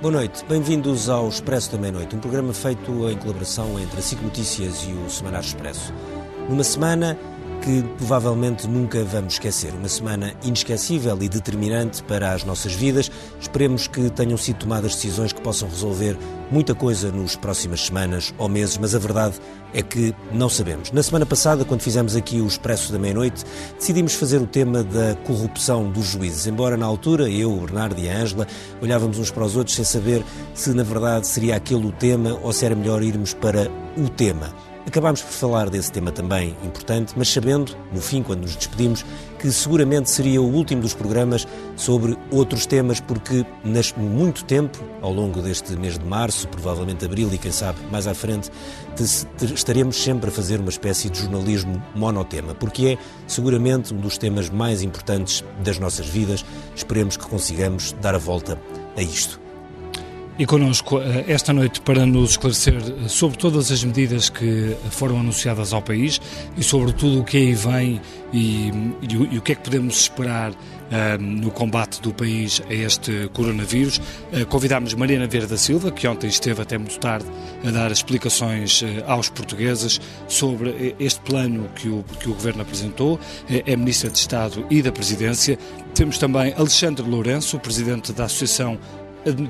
Boa noite, bem-vindos ao Expresso da Meia-Noite, um programa feito em colaboração entre a SIC Notícias e o Semanário Expresso. Numa semana que provavelmente nunca vamos esquecer. Uma semana inesquecível e determinante para as nossas vidas. Esperemos que tenham sido tomadas decisões que possam resolver muita coisa nos próximas semanas ou meses, mas a verdade é que não sabemos. Na semana passada, quando fizemos aqui o Expresso da Meia-Noite, decidimos fazer o tema da corrupção dos juízes. Embora na altura, eu, o Bernardo e a Ângela, olhávamos uns para os outros sem saber se na verdade seria aquele o tema ou se era melhor irmos para o tema. Acabámos por falar desse tema também importante, mas sabendo, no fim, quando nos despedimos, que seguramente seria o último dos programas sobre outros temas, porque nas muito tempo, ao longo deste mês de março, provavelmente abril e quem sabe mais à frente, estaremos sempre a fazer uma espécie de jornalismo monotema, porque é seguramente um dos temas mais importantes das nossas vidas. Esperemos que consigamos dar a volta a isto. E connosco eh, esta noite para nos esclarecer eh, sobre todas as medidas que foram anunciadas ao país e sobre tudo o que aí vem e, e, o, e o que é que podemos esperar uh, no combate do país a este coronavírus. Uh, convidámos Mariana da Silva, que ontem esteve até muito tarde a dar explicações uh, aos portugueses sobre este plano que o, que o Governo apresentou. É Ministra de Estado e da Presidência. Temos também Alexandre Lourenço, Presidente da Associação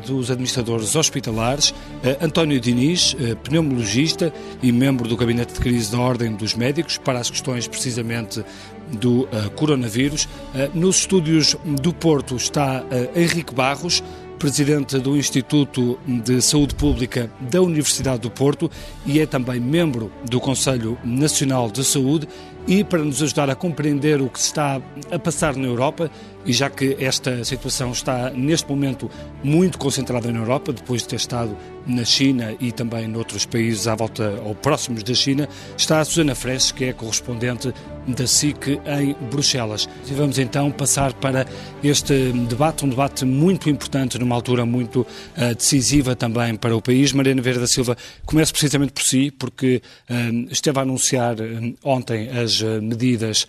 dos administradores hospitalares, eh, António Diniz, eh, pneumologista e membro do Gabinete de Crise da Ordem dos Médicos, para as questões precisamente do uh, coronavírus. Nos estúdios do Porto está Henrique Barros, presidente do Instituto de Saúde Pública da Universidade do Porto e é também membro do Conselho Nacional de Saúde e para nos ajudar a compreender o que se está a passar na Europa, e já que esta situação está neste momento muito concentrada na Europa, depois de ter estado na China e também noutros países à volta ou próximos da China, está a Susana Freses, que é correspondente da SIC em Bruxelas. E vamos então passar para este debate, um debate muito importante, numa altura muito uh, decisiva também para o país. Mariana Vieira da Silva, começo precisamente por si, porque uh, esteve a anunciar uh, ontem as medidas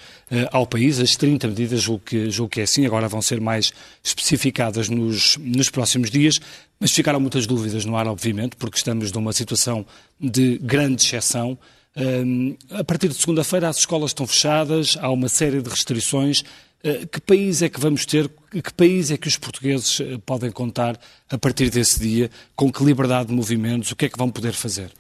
ao país, as 30 medidas, julgo que, julgo que é assim, agora vão ser mais especificadas nos, nos próximos dias, mas ficaram muitas dúvidas no ar, obviamente, porque estamos numa situação de grande exceção. Um, a partir de segunda-feira as escolas estão fechadas, há uma série de restrições. Uh, que país é que vamos ter? Que país é que os portugueses podem contar a partir desse dia? Com que liberdade de movimentos? O que é que vão poder fazer?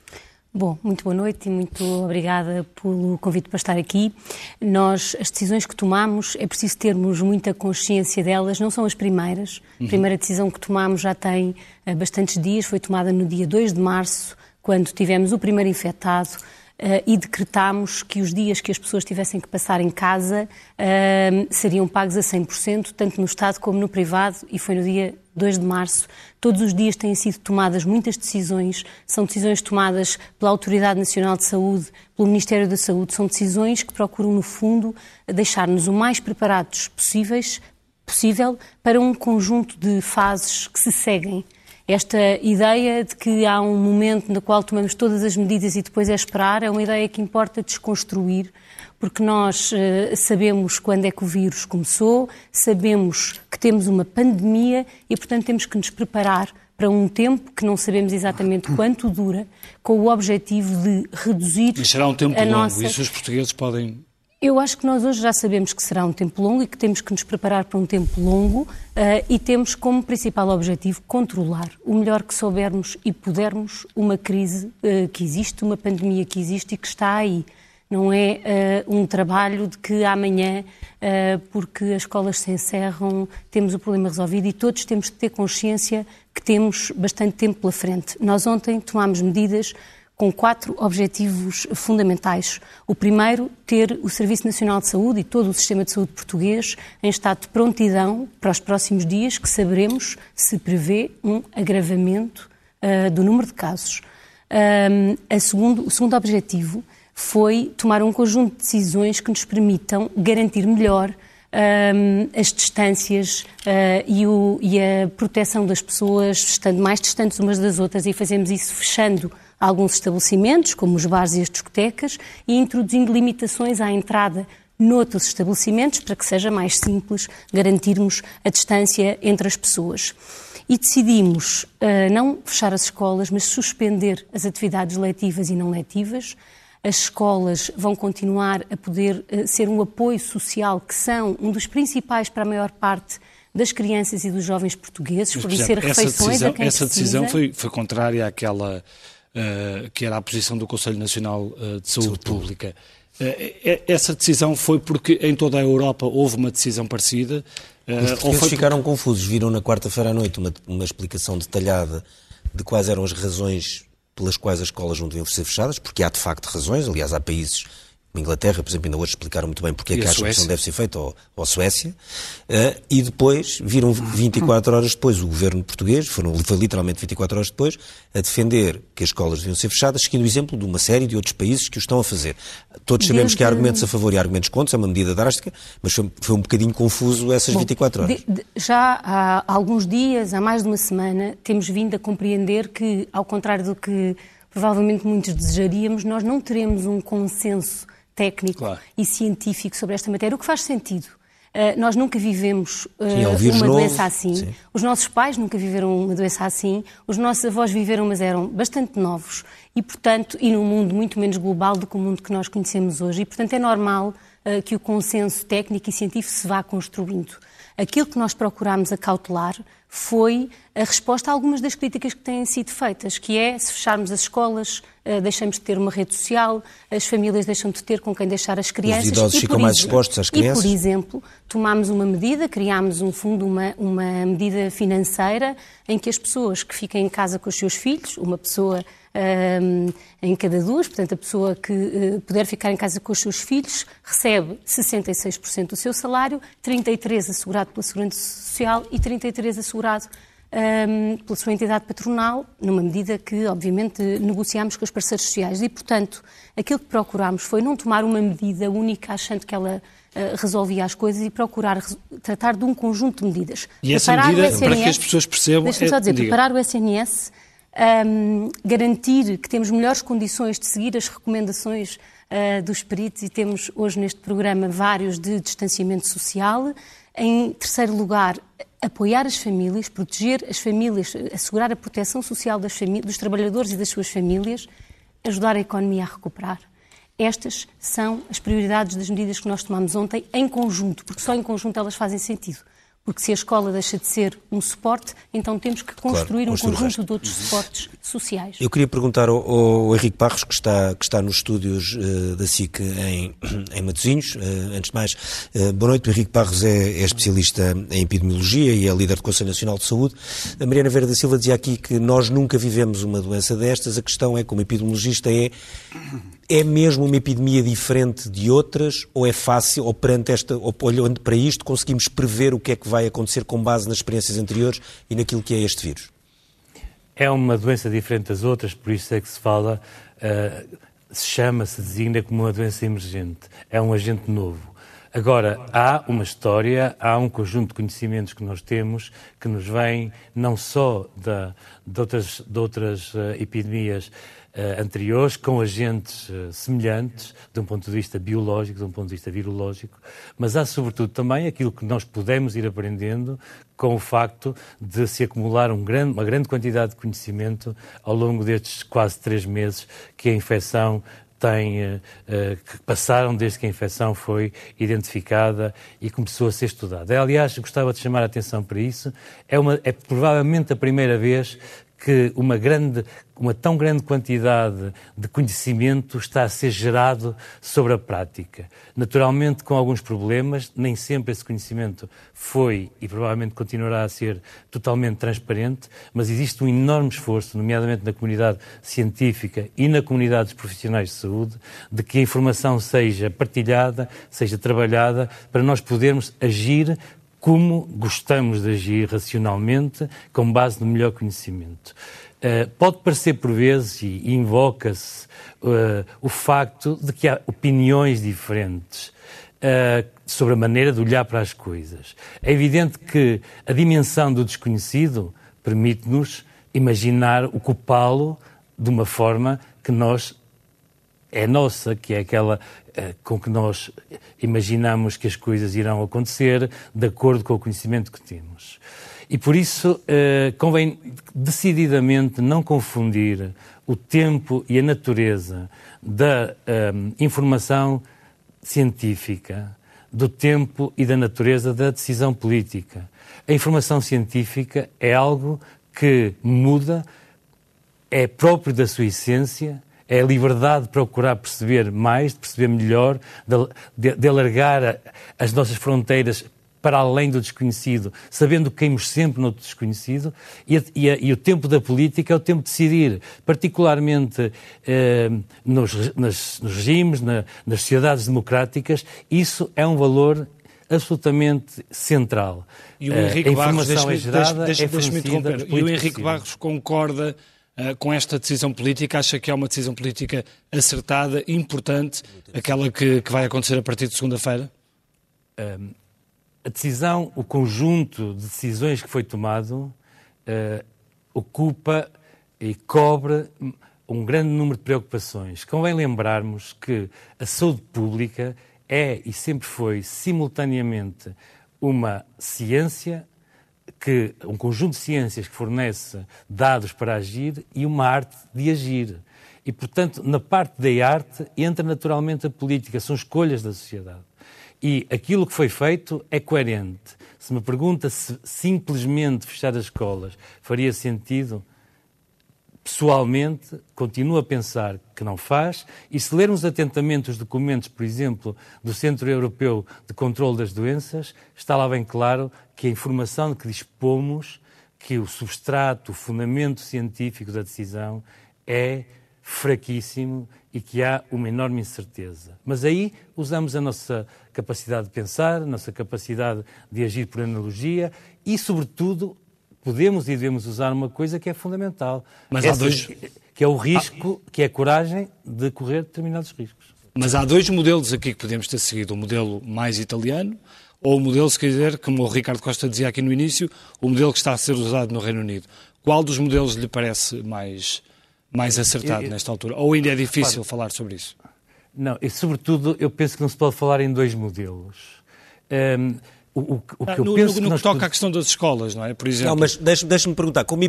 Bom, muito boa noite e muito obrigada pelo convite para estar aqui. Nós, as decisões que tomamos, é preciso termos muita consciência delas, não são as primeiras. A primeira decisão que tomamos já tem uh, bastantes dias, foi tomada no dia 2 de março, quando tivemos o primeiro infectado uh, e decretámos que os dias que as pessoas tivessem que passar em casa uh, seriam pagos a 100%, tanto no Estado como no privado, e foi no dia 2 de março. Todos os dias têm sido tomadas muitas decisões, são decisões tomadas pela Autoridade Nacional de Saúde, pelo Ministério da Saúde, são decisões que procuram, no fundo, deixar-nos o mais preparados possíveis, possível para um conjunto de fases que se seguem. Esta ideia de que há um momento no qual tomamos todas as medidas e depois é esperar é uma ideia que importa desconstruir, porque nós uh, sabemos quando é que o vírus começou, sabemos que temos uma pandemia e, portanto, temos que nos preparar para um tempo que não sabemos exatamente quanto dura, com o objetivo de reduzir. Mas será um tempo longo, nossa... isso os portugueses podem eu acho que nós hoje já sabemos que será um tempo longo e que temos que nos preparar para um tempo longo uh, e temos como principal objetivo controlar o melhor que soubermos e pudermos uma crise uh, que existe, uma pandemia que existe e que está aí. Não é uh, um trabalho de que amanhã, porque as escolas se encerram, temos o problema resolvido e todos temos que ter consciência que temos bastante tempo pela frente. Nós ontem tomámos medidas com quatro objetivos fundamentais. O primeiro, ter o Serviço Nacional de Saúde e todo o sistema de saúde português em estado de prontidão para os próximos dias, que saberemos se prevê um agravamento uh, do número de casos. Um, segundo, o segundo objetivo foi tomar um conjunto de decisões que nos permitam garantir melhor um, as distâncias uh, e, o, e, a proteção das pessoas, estando mais distantes umas das outras, e fazemos isso fechando alguns estabelecimentos, como os bares e as discotecas, e introduzindo limitações à entrada noutros estabelecimentos para que seja mais simples garantirmos a distância entre as pessoas. E decidimos uh, não fechar as escolas, mas suspender as atividades letivas e não letivas. As escolas vão continuar a poder uh, ser um apoio social, que são um dos principais para a maior parte das crianças e dos jovens portugueses, Mas, fornecer exemplo, refeições essa decisão, a quem Essa precisa. decisão foi, foi contrária àquela uh, que era a posição do Conselho Nacional uh, de Saúde, Saúde Pública. Uh, essa decisão foi porque em toda a Europa houve uma decisão parecida? Os portugueses foi... ficaram confusos. Viram na quarta-feira à noite uma, uma explicação detalhada de quais eram as razões pelas quais as escolas não deviam ser fechadas, porque há de facto razões. Aliás, há países Inglaterra, por exemplo, ainda hoje explicaram muito bem porque é que acham que não deve ser feita, ou, ou a Suécia, uh, e depois viram 24 horas depois o governo português, foram, foi literalmente 24 horas depois, a defender que as escolas deviam ser fechadas, seguindo o exemplo de uma série de outros países que o estão a fazer. Todos sabemos Desde... que há argumentos a favor e argumentos contra, é uma medida drástica, mas foi, foi um bocadinho confuso essas Bom, 24 horas. De, de, já há alguns dias, há mais de uma semana, temos vindo a compreender que, ao contrário do que provavelmente muitos desejaríamos, nós não teremos um consenso técnico claro. e científico sobre esta matéria, o que faz sentido. Uh, nós nunca vivemos uh, Sim, uma novo. doença assim. Sim. Os nossos pais nunca viveram uma doença assim. Os nossos avós viveram, mas eram bastante novos. E, portanto, e num mundo muito menos global do que o mundo que nós conhecemos hoje. E, portanto, é normal uh, que o consenso técnico e científico se vá construindo. Aquilo que nós procurámos acautelar foi a resposta a algumas das críticas que têm sido feitas, que é se fecharmos as escolas, eh, deixamos de ter uma rede social, as famílias deixam de ter com quem deixar as crianças. Os idosos ficam mais expostos às crianças. E, por exemplo, tomámos uma medida, criámos um fundo, uma, uma medida financeira em que as pessoas que ficam em casa com os seus filhos, uma pessoa em cada duas, portanto, a pessoa que uh, puder ficar em casa com os seus filhos recebe 66% do seu salário, 33% assegurado pela Segurança Social e 33% assegurado pela sua entidade patronal, numa medida que, obviamente, negociámos com os parceiros sociais. E, portanto, aquilo que procurámos foi não tomar uma medida única achando que ela uh, resolvia as coisas e procurar tratar de um conjunto de medidas. E essa preparar medida, SNS, para que as pessoas percebam... Deixa-me só dizer, diga. preparar o SNS, um, garantir que temos melhores condições de seguir as recomendações uh, dos peritos e temos hoje neste programa vários de distanciamento social. Em terceiro lugar, apoiar as famílias, proteger as famílias, assegurar a proteção social dos trabalhadores e das suas famílias, ajudar a economia a recuperar. Estas são as prioridades das medidas que nós tomamos ontem em conjunto, porque só em conjunto elas fazem sentido. Porque se a escola deixa de ser um suporte, então temos que construir claro, um conjunto de outros suportes sociais. Eu queria perguntar ao, ao Henrique Barros, que está, que está nos estúdios uh, da SIC em, em Matosinhos. Uh, antes de mais, uh, boa noite. O Henrique Barros é, é, especialista em epidemiologia e é líder do Conselho Nacional de Saúde. A Mariana Vera da Silva dizia aqui que nós nunca vivemos uma doença destas. A questão é, como epidemiologista, é é mesmo uma epidemia diferente de outras ou é fácil, ou perante esta, ou olhando para isto, conseguimos prever o que é que vai acontecer com base nas experiências anteriores e naquilo que é este vírus? É uma doença diferente das outras, por isso é que se fala, uh, se chama, se designa como uma doença emergente. É um agente novo. Agora, há uma história, há um conjunto de conhecimentos que nós temos que nos vêm não só da, de outras, de outras uh, epidemias anteriores, com agentes uh, semelhantes, de um ponto de vista biológico, de um ponto de vista virológico, mas há sobretudo também aquilo que nós podemos ir aprendendo com o facto de se acumular um grande, uma grande quantidade de conhecimento ao longo destes quase três meses que a infecção tem, uh, que passaram desde que a infecção foi identificada e começou a ser estudada. Aliás, gostava de chamar a atenção para isso. É, uma, é provavelmente a primeira vez que uma, grande, uma tão grande quantidade de conhecimento está a ser gerado sobre a prática. Naturalmente, com alguns problemas, nem sempre esse conhecimento foi e provavelmente continuará a ser totalmente transparente, mas existe um enorme esforço, nomeadamente na comunidade científica e na comunidade dos profissionais de saúde, de que a informação seja partilhada, seja trabalhada, para nós podermos agir como gostamos de agir racionalmente, com base no melhor conhecimento. Uh, pode parecer por vezes, e invoca-se, uh, o facto de que há opiniões diferentes uh, sobre a maneira de olhar para as coisas. É evidente que a dimensão do desconhecido permite-nos imaginar ocupá-lo de uma forma que nós é nossa, que é aquela com que nós imaginamos que as coisas irão acontecer de acordo com o conhecimento que temos. E por isso uh, convém decididamente não confundir o tempo e a natureza da uh, informação científica do tempo e da natureza da decisão política. A informação científica é algo que muda, é próprio da sua essência, é a liberdade de procurar perceber mais, de perceber melhor, de, de, alargar as nossas fronteiras para além do desconhecido, sabendo que caímos sempre no desconhecido, e, e, e, o tempo da política é o tempo de decidir, particularmente eh, nos, nas, nos regimes, na, nas sociedades democráticas, isso é um valor absolutamente central. E o Henrique uh, Barros, deixe, interromper, e o Henrique Barros concorda com esta decisão política, acha que é uma decisão política acertada, importante, aquela que, que vai acontecer a partir de segunda-feira? Um, a decisão, o conjunto de decisões que foi tomado, uh, ocupa e cobre um grande número de preocupações. Convém lembrarmos que a saúde pública é e sempre foi simultaneamente uma ciência que um conjunto de ciências que fornece dados para agir e uma arte de agir. E, portanto, na parte da arte entra naturalmente a política, são escolhas da sociedade. E aquilo que foi feito é coerente. Se me pergunta se simplesmente fechar as escolas faria sentido, pessoalmente continuo a pensar que não faz, e se lermos atentamente os documentos, por exemplo, do Centro Europeu de Controlo das Doenças, está lá bem claro que a informação de que dispomos, que o substrato, o fundamento científico da decisão é fraquíssimo e que há uma enorme incerteza. Mas aí usamos a nossa capacidade de pensar, a nossa capacidade de agir por analogia e, sobretudo, podemos e devemos usar uma coisa que é fundamental. Mas Essa, há dois... Que é o risco, que é a coragem de correr determinados riscos. Mas há dois modelos aqui que podemos ter seguido. O modelo mais italiano ou o modelo, se quiser, como o Ricardo Costa dizia aqui no início, o modelo que está a ser usado no Reino Unido. Qual dos modelos lhe parece mais, mais acertado eu, eu, nesta altura? Ou ainda é difícil falar sobre isso? Não, e sobretudo eu penso que não se pode falar em dois modelos. Um, o, o, o que ah, no, no, no que toca à questão das escolas, não é? Por exemplo. Não, mas deixe-me deixe perguntar, como,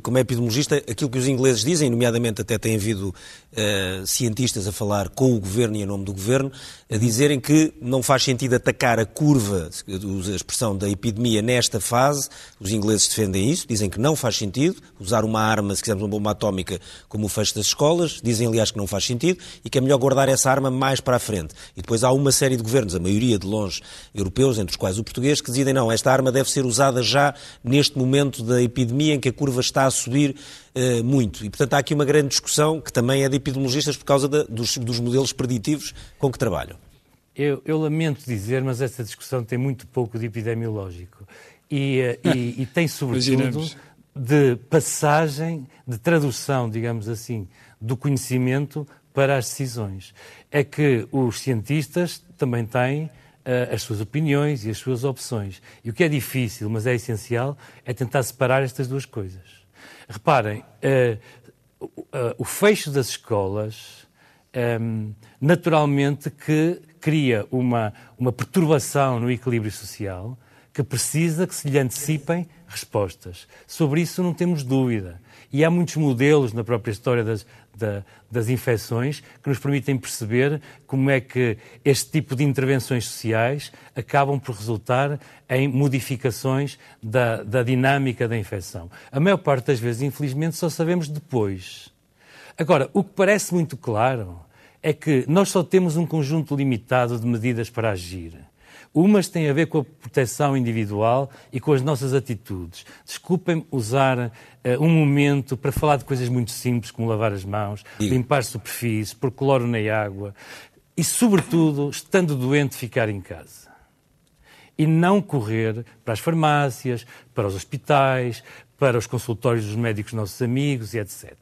como epidemiologista, aquilo que os ingleses dizem, nomeadamente até tem havido uh, cientistas a falar com o governo e em nome do governo, a dizerem que não faz sentido atacar a curva, a expressão da epidemia nesta fase. Os ingleses defendem isso, dizem que não faz sentido usar uma arma, se quisermos uma bomba atómica, como o fecho das escolas. Dizem, aliás, que não faz sentido e que é melhor guardar essa arma mais para a frente. E depois há uma série de governos, a maioria de longe europeus, entre os quais o português, que dizem não, esta arma deve ser usada já neste momento da epidemia em que a curva está a subir uh, muito. E, portanto, há aqui uma grande discussão que também é de epidemiologistas por causa de, dos, dos, modelos preditivos com que trabalham. Eu, eu, lamento dizer, mas essa discussão tem muito pouco de epidemiológico. E, uh, e, e tem, sobretudo, de passagem, de tradução, digamos assim, do conhecimento para as decisões. É que os cientistas também têm uh, as suas opiniões e as suas opções. E o que é difícil, mas é essencial, é tentar separar estas duas coisas. Reparem, uh, uh, o fecho das escolas, um, ehm, naturalmente que cria uma, uma perturbação no equilíbrio social que precisa que se lhe antecipem respostas. Sobre isso não temos dúvida. E há muitos modelos na própria história das, da, das infecções que nos permitem perceber como é que este tipo de intervenções sociais acabam por resultar em modificações da, da dinâmica da infecção. A maior parte das vezes, infelizmente, só sabemos depois. Agora, o que parece muito claro é que nós só temos um conjunto limitado de medidas para agir. Umas têm a ver com a proteção individual e com as nossas atitudes. Desculpem usar uh, um momento para falar de coisas muito simples, como lavar as mãos, limpar superfícies, pôr cloro na água e, sobretudo, estando doente, ficar em casa. E não correr para as farmácias, para os hospitais, para os consultórios dos médicos nossos amigos e etc.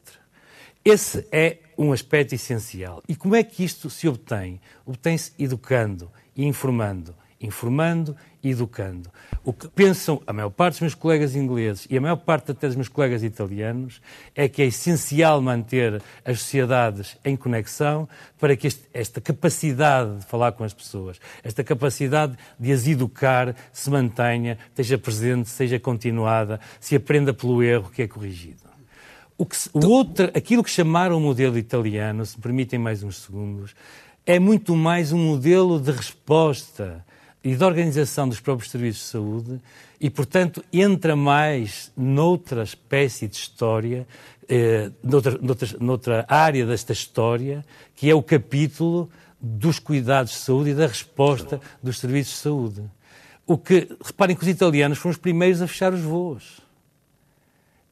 Esse é um aspecto essencial. E como é que isto se obtém? Obtém-se educando e informando informando e educando. O que pensam a maior parte dos meus colegas ingleses e a maior parte até dos meus colegas italianos é que é essencial manter as sociedades em conexão para que este, esta capacidade de falar com as pessoas, esta capacidade de as educar se mantenha, esteja presente, seja continuada, se aprenda pelo erro que é corrigido. O que, o outro, aquilo que chamaram o modelo italiano, se me permitem mais uns segundos, é muito mais um modelo de resposta e de organização dos próprios serviços de saúde e, portanto, entra mais noutra espécie de história, eh, noutra, noutra, área desta história, que é o capítulo dos cuidados de saúde e da resposta dos serviços de saúde. O que, reparem que os italianos foram os primeiros a fechar os voos.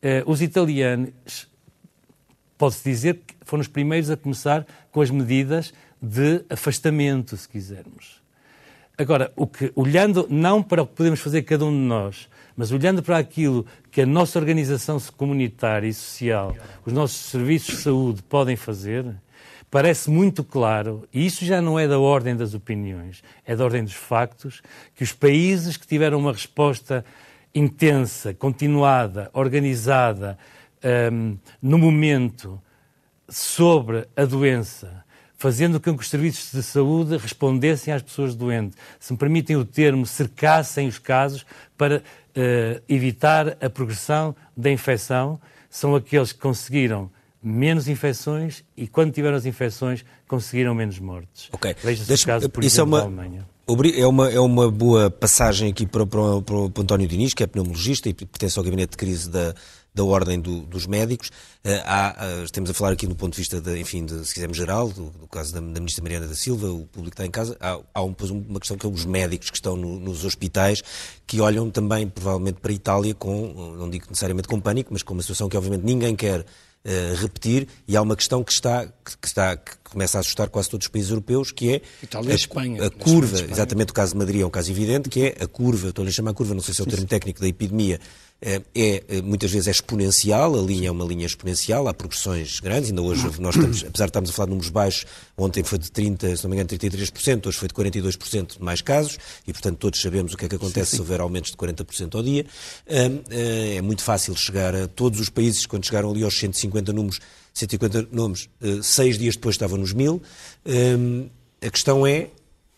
Eh, os italianos, pode-se dizer que foram os primeiros a começar com as medidas de afastamento, se quisermos. Agora, o que, olhando não para o que podemos fazer cada um de nós, mas olhando para aquilo que a nossa organização comunitária e social, os nossos serviços de saúde podem fazer, parece muito claro, e isso já não é da ordem das opiniões, é da ordem dos factos, que os países que tiveram uma resposta intensa, continuada, organizada, um, no momento sobre a doença, fazendo com que os serviços de saúde respondessem às pessoas doentes. Se me permitem o termo, cercassem os casos para uh, evitar a progressão da infecção, são aqueles que conseguiram menos infecções e, quando tiveram as infecções, conseguiram menos mortes. Ok. Veja-se o caso, por é exemplo, é uma... da Alemanha. É uma, é uma boa passagem aqui para, para, para o António Diniz, que é pneumologista e pertence ao gabinete de crise da, da ordem do, dos médicos. Uh, há, uh, estamos a falar aqui do ponto de vista, de, enfim, de, se quisermos geral, do, do caso da, da, ministra Mariana da Silva, o público está em casa. Há, há um, uma questão que é os médicos que estão no, nos hospitais, que olham também, provavelmente, para a Itália com, não digo necessariamente com pânico, mas com uma situação que, obviamente, ninguém quer Uh, repetir, e há uma questão que está, que, está, que começa a assustar quase todos os países europeus, que é Itália a, Espanha, a curva, exatamente o caso de Madrid é um caso evidente, que é a curva, estou-lhe a chamar a curva, não sei se é o termo técnico da epidemia, é, é, muitas vezes é exponencial, a linha é uma linha exponencial, há progressões grandes, ainda hoje nós estamos, apesar de estarmos a falar de números baixos, ontem foi de 30, se não me engano, 33%, hoje foi de 42% de mais casos, e portanto todos sabemos o que é que acontece sim, sim. se houver aumentos de 40% ao dia. É muito fácil chegar a todos os países, quando chegaram ali aos 150 números, 150 números, eh, seis dias depois estavam nos mil. A questão é,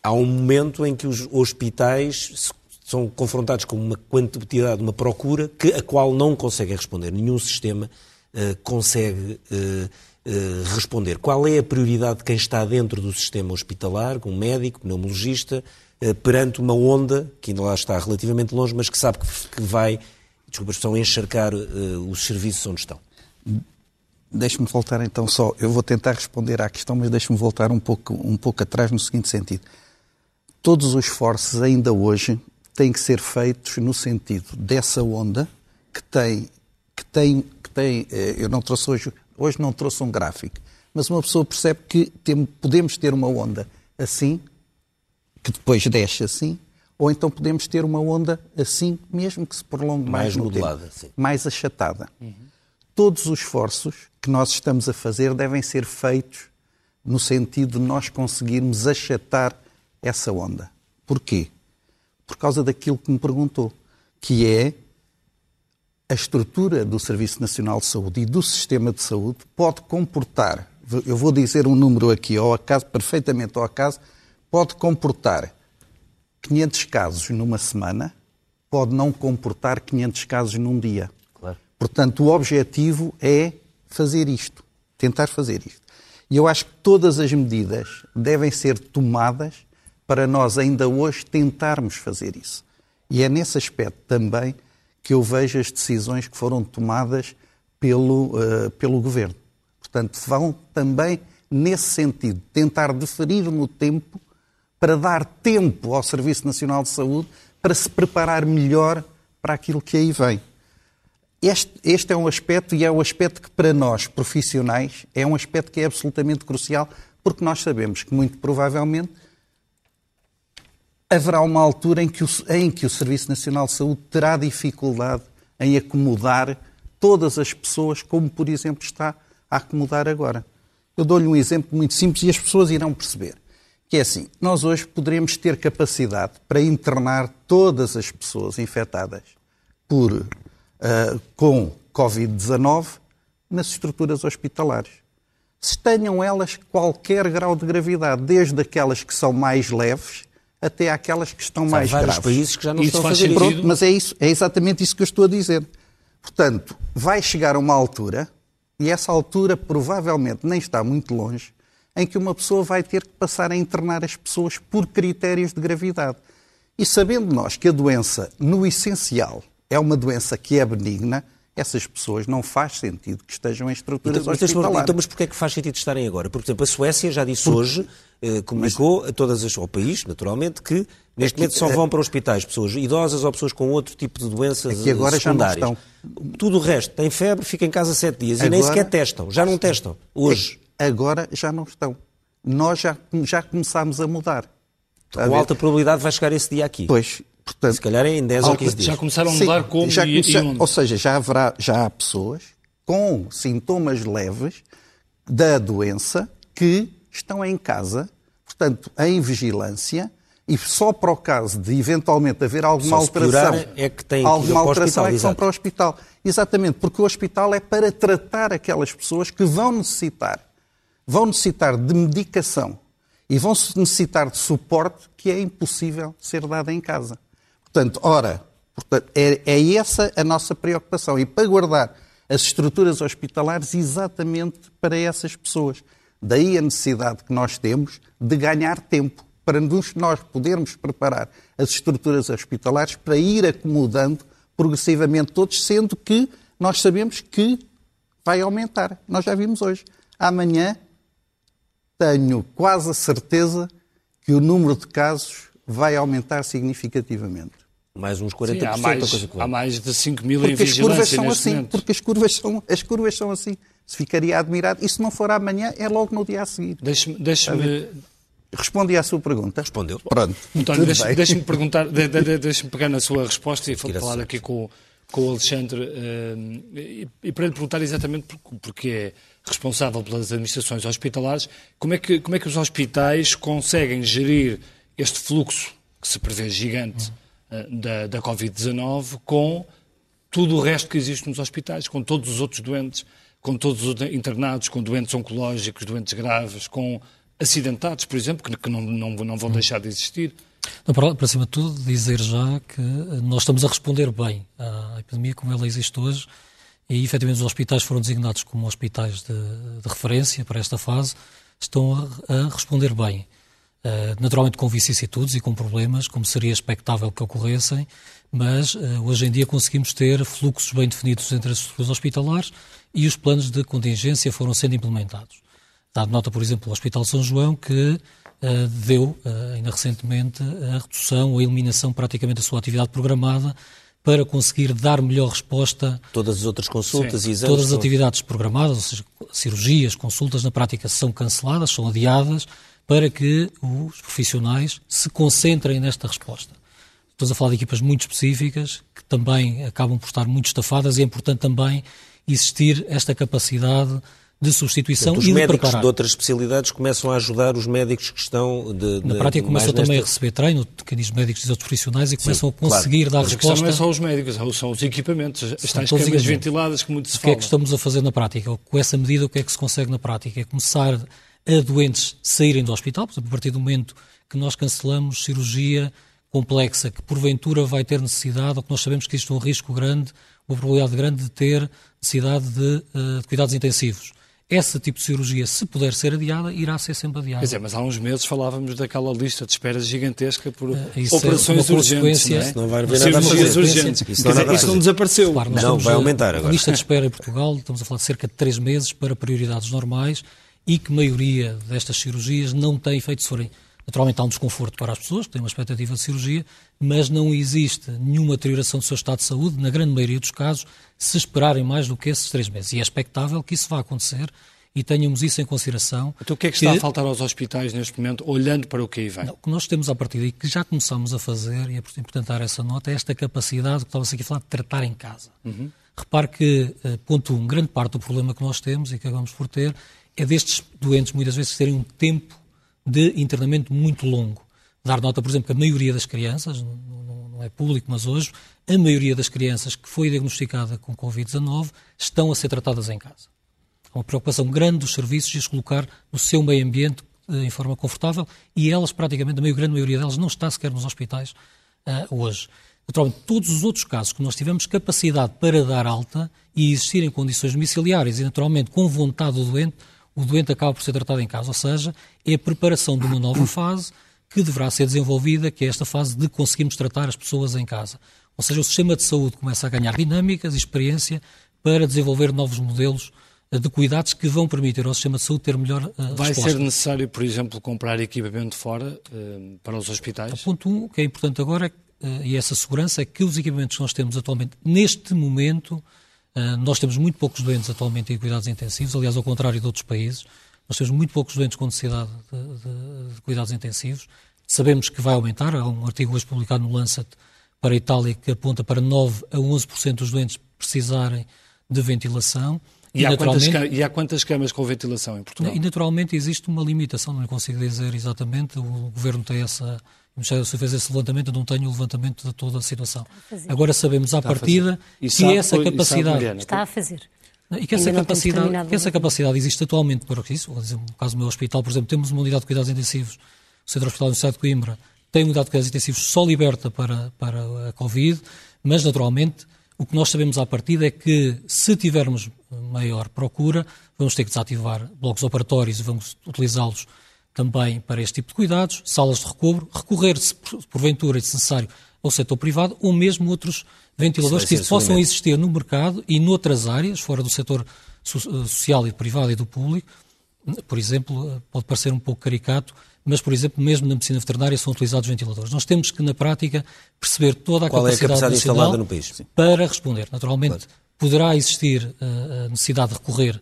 há um momento em que os hospitais se são confrontados com uma quantidade, uma procura, que, a qual não conseguem responder. Nenhum sistema uh, consegue uh, uh, responder. Qual é a prioridade de quem está dentro do sistema hospitalar, um médico, pneumologista, perante uma onda, que ainda lá está relativamente longe, mas que sabe que, que vai, desculpa a expressão, encharcar os serviços onde estão? Deixe-me voltar então só. Eu vou tentar responder à questão, mas deixe-me voltar um pouco, um pouco atrás no seguinte sentido. Todos os esforços, ainda hoje, têm que ser feitos no sentido dessa onda que tem, que tem, que tem eh, eu não trouxe hoje, hoje não trouxe um gráfico, mas uma pessoa percebe que tem, podemos ter uma onda assim, que depois desce assim, ou então podemos ter uma onda assim, mesmo que se prolongue mais, mais modelada, tempo, mais achatada. Uhum. Todos os esforços que nós estamos a fazer devem ser feitos no sentido de nós conseguirmos achatar essa onda. Porquê? Por causa daquilo que me perguntou, que é a estrutura do Serviço Nacional de Saúde e do sistema de saúde pode comportar, eu vou dizer um número aqui ao acaso, perfeitamente ao acaso, pode comportar 500 casos numa semana, pode não comportar 500 casos num dia. Claro. Portanto, o objetivo é fazer isto, tentar fazer isto. E eu acho que todas as medidas devem ser tomadas para nós ainda hoje tentarmos fazer isso. E é nesse aspecto também que eu vejo as decisões que foram tomadas pelo, uh, pelo Governo. Portanto, vão também nesse sentido, tentar deferir no tempo para dar tempo ao Serviço Nacional de Saúde para se preparar melhor para aquilo que aí vem. Este, este é um aspecto, e é um aspecto que para nós, profissionais, é um aspecto que é absolutamente crucial, porque nós sabemos que, muito provavelmente, haverá uma altura em que, o, em que o Serviço Nacional de Saúde terá dificuldade em acomodar todas as pessoas, como, por exemplo, está a acomodar agora. Eu dou-lhe um exemplo muito simples e as pessoas irão perceber, que é assim, nós hoje poderíamos ter capacidade para internar todas as pessoas infectadas por, uh, com Covid-19 nas estruturas hospitalares. Se tenham elas qualquer grau de gravidade, desde aquelas que são mais leves até aquelas que estão mais vários graves. países que já não Isso estão a faz fazer sentido. Pronto, mas é, isso, é exatamente isso que eu estou a dizer. Portanto, vai chegar uma altura, e essa altura provavelmente nem está muito longe, em que uma pessoa vai ter que passar a internar as pessoas por critérios de gravidade. E sabendo nós que a doença, no essencial, é uma doença que é benigna, essas pessoas não faz sentido que estejam em estruturas Então, hospitalares. então, mas porquê é que faz sentido estarem agora? Porque, por exemplo, a Suécia já disse hoje, eh, comunicou a todas as, ao país, naturalmente, que neste momento só vão para hospitais pessoas idosas ou pessoas com outro tipo de doenças É que agora eh, já não secundárias. Tudo o resto, tem febre, fica em casa sete dias e nem Agora- sequer testam. Já não testam. Hoje. Agora já não estão. Nós já, já começámos a mudar. Está a Com ver? alta probabilidade vai chegar esse dia aqui. Pois, portanto, Se calhar em 10 ou Alta- 15 dias. Já começaram a Sim, mudar como já e, e onde? Ou seja, já, haverá, já há pessoas com sintomas leves da doença que estão em casa, portanto, em vigilância, e só para o caso de eventualmente haver alguma se alteração, é que ir alguma para o alteração hospital, é que exato. para o hospital. Exatamente, porque o hospital é para tratar aquelas pessoas que vão necessitar, vão necessitar de medicação e vão necessitar de suporte que é impossível ser dado em casa. Portanto, ora, portanto, é, é essa a nossa preocupação e para guardar as estruturas hospitalares exatamente para essas pessoas. Daí a necessidade que nós temos de ganhar tempo para nos, nós podermos preparar as estruturas hospitalares para ir acomodando progressivamente todos, sendo que nós sabemos que vai aumentar. Nós já vimos hoje. Amanhã tenho quase a certeza que o número de casos vai aumentar significativamente. Mais uns 40%. Sim, há, a mais, coisa que vai. há mais de 5 mil em Porque as curvas vigilância são neste assim. momento. Porque as curvas são, as curvas são assim. Se ficaria admirado. E se não for amanhã, é logo no dia a seguir. Deixe-me deixe-me- Respondi à sua pergunta. Respondeu. Pronto. António, Tudo deixe- deixe-me perguntar, de- de- de- deixe-me pegar na sua resposta e falar aqui com, com o Alexandre eh, e, e para lhe perguntar exatamente por- porque é responsável pelas administrações hospitalares, como é que, como é que os hospitais conseguem gerir este fluxo que se prevê gigante eh, da, da Covid-19 com tudo o resto que existe nos hospitais, com todos os outros doentes, com todos os internados, com doentes oncológicos, doentes graves, com acidentados, por exemplo, que, que não, não, não vão deixar de existir. Não, para, para cima de tudo, dizer já que eh, nós estamos a responder bem à epidemia como ela existe hoje e, efetivamente, os hospitais foram designados como hospitais de, de referência para esta fase, estão a, a responder bem. Eh, naturalmente com vicissitudes e com problemas, como seria expectável que ocorressem, mas eh, hoje em dia conseguimos ter fluxos bem definidos entre as estruturas hospitalares e os planos de contingência foram sendo implementados. Dado nota, por exemplo, o Hospital São João, que eh, deu, eh, ainda recentemente, a redução ou a eliminação praticamente da sua atividade programada para conseguir dar melhor resposta Todas as outras consultas Sim. e exames. Todas as atividades programadas, ou seja, cirurgias, consultas, na prática são canceladas, são adiadas, para que os profissionais se concentrem nesta resposta. Estamos a falar de equipas muito específicas, que também acabam por estar muito estafadas e é importante também existir esta capacidade de substituição Os e de médicos preparar. de outras especialidades começam a ajudar os médicos que estão de, Na de- prática mais começam também a receber treino, quem diz médicos diz outros profissionais, e começam a claro. conseguir dar Mas a resposta. não é só os médicos, são os equipamentos, as todos os camas ventiladas que muito se O que é fala. que estamos a fazer na prática? Com essa medida, o que é que se consegue na prática? É começar a doentes saírem do hospital, por exemplo, a partir do momento que nós cancelamos cirurgia complexa, que porventura vai ter necessidade, ou que nós sabemos que existe um risco grande, uma probabilidade grande de ter necessidade de, eh, de cuidados intensivos. Esse tipo de cirurgia, se puder ser adiada, irá ser sempre adiada. Quer dizer, mas há uns meses falávamos daquela lista de espera gigantesca por isso é operações uma urgentes. Não é? Isso não vai haver nada a Cirurgias fazer. urgentes. Isso não dizer, isso desapareceu. Claro, Não, vai a- aumentar agora. A lista de espera em Portugal, estamos a falar de cerca de três meses para prioridades normais e que a maioria destas cirurgias não tem efeito se forem. Naturalmente há um desconforto para as pessoas que têm uma expectativa de cirurgia, mas não existe nenhuma deterioração do seu estado de saúde, na grande maioria dos casos, se esperarem mais do que esses três meses. E é expectável que isso vá acontecer e tenhamos isso em consideração. Então o que é que está a faltar aos hospitais neste momento, olhando para o que aí vem? Não, o que nós temos a partir daí, que já começamos a fazer, e é importante dar essa nota, é esta capacidade que estava-se aqui a falar de tratar em casa. Repare que, eh, ponto um, grande parte do problema que nós temos e que acabamos por ter é destes doentes muitas vezes terem um tempo de internamento muito longo. Dar nota, por exemplo, que a maioria das crianças, não é público, mas hoje, a maioria das crianças que foi diagnosticada com Covid-19 estão a ser tratadas em casa. Há uma preocupação grande dos serviços de as colocar no seu meio ambiente eh, em forma confortável e elas, praticamente, a grande maioria delas, não está sequer nos hospitais uh, hoje. Naturalmente, todos os outros casos que nós tivemos capacidade para dar alta e existirem condições domiciliares e, naturalmente, com vontade do doente, o doente acaba por ser tratado em casa. Ou seja, é a preparação de uma nova fase que deverá ser desenvolvida, que é esta fase de conseguirmos tratar as pessoas em casa. Ou seja, o sistema de saúde começa a ganhar dinâmicas e experiência para desenvolver novos modelos eh, de cuidados que vão permitir ao sistema de saúde ter melhor uh, Vai resposta. ser necessário, por exemplo, comprar equipamento fora uh, para os hospitais? O ponto 1, um, que é importante agora, uh, e essa segurança, é que os equipamentos que nós temos atualmente, neste momento, nós temos muito poucos doentes atualmente em cuidados intensivos, aliás, ao contrário de outros países, nós temos muito poucos doentes com necessidade de, de, de cuidados intensivos. Sabemos que vai aumentar, há um artigo hoje publicado no Lancet para a Itália que aponta para 9 a 11% dos doentes precisarem de ventilação. E, e, há quantas, e, há quantas, camas com ventilação em Portugal? E naturalmente existe uma limitação, não consigo dizer exatamente, o Governo tem essa, o Ministério da fez esse levantamento, eu não tenho o levantamento de toda a situação. Agora sabemos à partida que sabe, essa capacidade... Está a fazer. E que essa, capacidade, que essa capacidade existe atualmente para isso. No caso do meu hospital, por exemplo, temos uma unidade de cuidados intensivos, o Centro Hospitalar do Estado de Coimbra tem uma unidade de cuidados intensivos só liberta para, para a Covid, mas naturalmente o que nós sabemos à partida é que se tivermos maior procura, vamos ter que desativar blocos operatórios e vamos utilizá-los também para este tipo de cuidados, salas de recobro, recorrer-se, porventura, se necessário, ao setor privado ou mesmo outros ventiladores que possam existir no mercado e noutras áreas, fora do setor social e privado e do público. Por exemplo, pode parecer um pouco caricato, mas, por exemplo, mesmo na medicina veterinária são utilizados ventiladores. Nós temos que, na prática, perceber toda a Qual capacidade, é a capacidade instalada no país? para responder. Naturalmente, claro. poderá existir eh, a necessidade de recorrer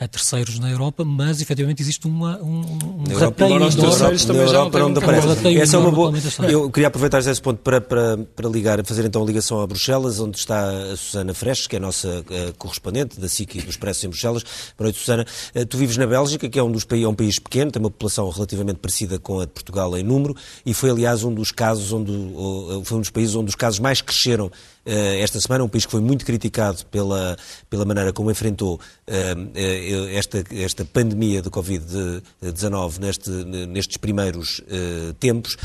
a terceiros na Europa, mas efetivamente existe uma, um, um na Europa, rateio os terceiros também já Europa, onde aparece. Essa é uma boa. Eu queria aproveitar esse ponto para, para, para ligar, fazer então a ligação a Bruxelas, onde está a Susana Freches, que é a nossa uh, correspondente da SIC e do Expresso em Bruxelas. Boa noite, Susana. Uh, tu vives na Bélgica, que é um, dos, é um país pequeno, tem uma população relativamente parecida com a de Portugal em número, e foi, aliás, um dos casos onde, foi um dos países onde os casos mais cresceram eh, esta semana, um país que foi muito criticado pela, pela maneira como enfrentou eh, eh, esta, esta pandemia de Covid-19 neste, nestes primeiros tempos.